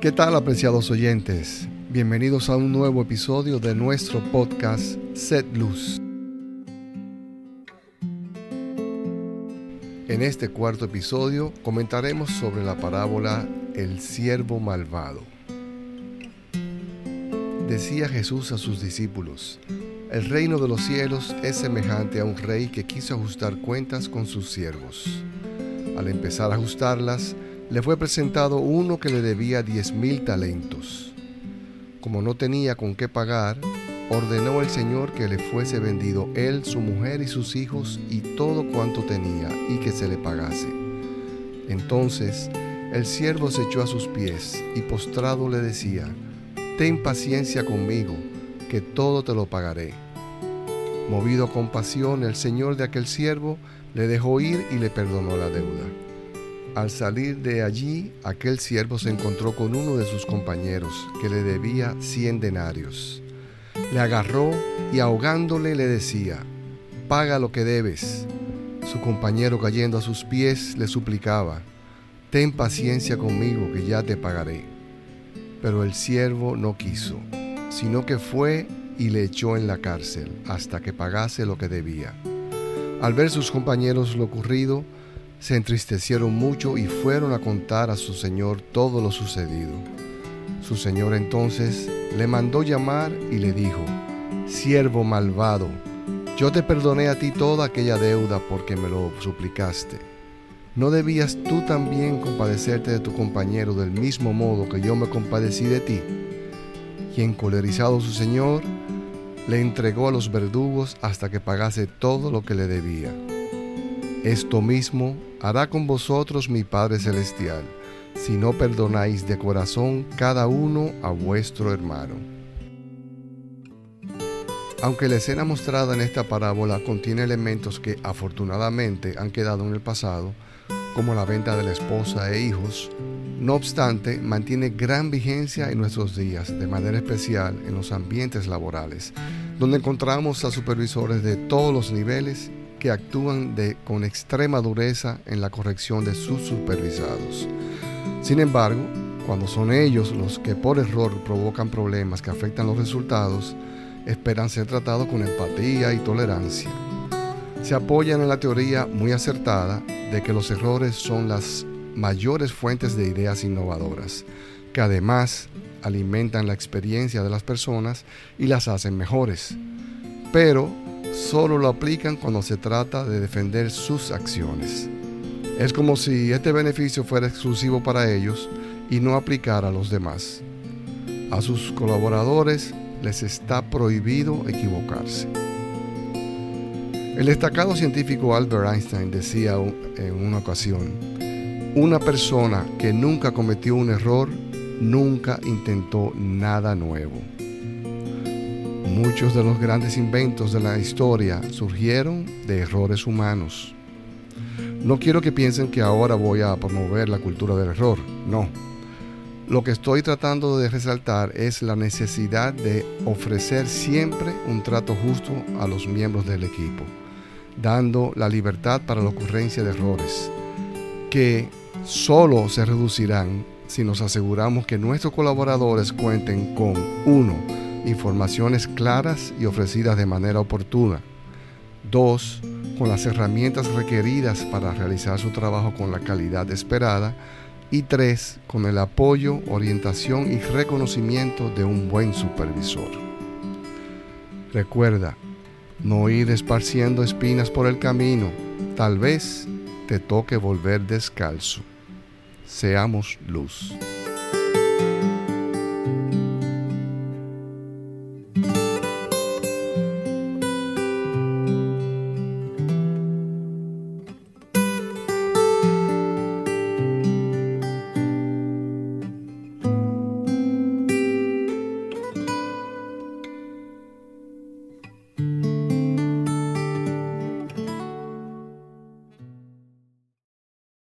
¿Qué tal apreciados oyentes? Bienvenidos a un nuevo episodio de nuestro podcast Set Luz. En este cuarto episodio comentaremos sobre la parábola El siervo malvado. Decía Jesús a sus discípulos, el reino de los cielos es semejante a un rey que quiso ajustar cuentas con sus siervos. Al empezar a ajustarlas, le fue presentado uno que le debía diez mil talentos. Como no tenía con qué pagar, ordenó el Señor que le fuese vendido él, su mujer y sus hijos y todo cuanto tenía, y que se le pagase. Entonces el siervo se echó a sus pies y postrado le decía, Ten paciencia conmigo, que todo te lo pagaré. Movido a compasión, el Señor de aquel siervo le dejó ir y le perdonó la deuda. Al salir de allí, aquel siervo se encontró con uno de sus compañeros que le debía cien denarios. Le agarró y ahogándole le decía, paga lo que debes. Su compañero cayendo a sus pies le suplicaba, ten paciencia conmigo que ya te pagaré. Pero el siervo no quiso, sino que fue y le echó en la cárcel hasta que pagase lo que debía. Al ver sus compañeros lo ocurrido, se entristecieron mucho y fueron a contar a su señor todo lo sucedido. Su señor entonces le mandó llamar y le dijo, Siervo malvado, yo te perdoné a ti toda aquella deuda porque me lo suplicaste. ¿No debías tú también compadecerte de tu compañero del mismo modo que yo me compadecí de ti? Y encolerizado su señor, le entregó a los verdugos hasta que pagase todo lo que le debía. Esto mismo hará con vosotros mi Padre Celestial, si no perdonáis de corazón cada uno a vuestro hermano. Aunque la escena mostrada en esta parábola contiene elementos que afortunadamente han quedado en el pasado, como la venta de la esposa e hijos, no obstante mantiene gran vigencia en nuestros días, de manera especial en los ambientes laborales, donde encontramos a supervisores de todos los niveles que actúan con extrema dureza en la corrección de sus supervisados. Sin embargo, cuando son ellos los que por error provocan problemas que afectan los resultados, esperan ser tratados con empatía y tolerancia. Se apoyan en la teoría muy acertada de que los errores son las mayores fuentes de ideas innovadoras, que además alimentan la experiencia de las personas y las hacen mejores. Pero solo lo aplican cuando se trata de defender sus acciones. Es como si este beneficio fuera exclusivo para ellos y no aplicara a los demás. A sus colaboradores les está prohibido equivocarse. El destacado científico Albert Einstein decía en una ocasión, una persona que nunca cometió un error nunca intentó nada nuevo. Muchos de los grandes inventos de la historia surgieron de errores humanos. No quiero que piensen que ahora voy a promover la cultura del error, no. Lo que estoy tratando de resaltar es la necesidad de ofrecer siempre un trato justo a los miembros del equipo, dando la libertad para la ocurrencia de errores, que solo se reducirán si nos aseguramos que nuestros colaboradores cuenten con uno informaciones claras y ofrecidas de manera oportuna. 2. Con las herramientas requeridas para realizar su trabajo con la calidad esperada. Y 3. Con el apoyo, orientación y reconocimiento de un buen supervisor. Recuerda, no ir esparciendo espinas por el camino. Tal vez te toque volver descalzo. Seamos luz.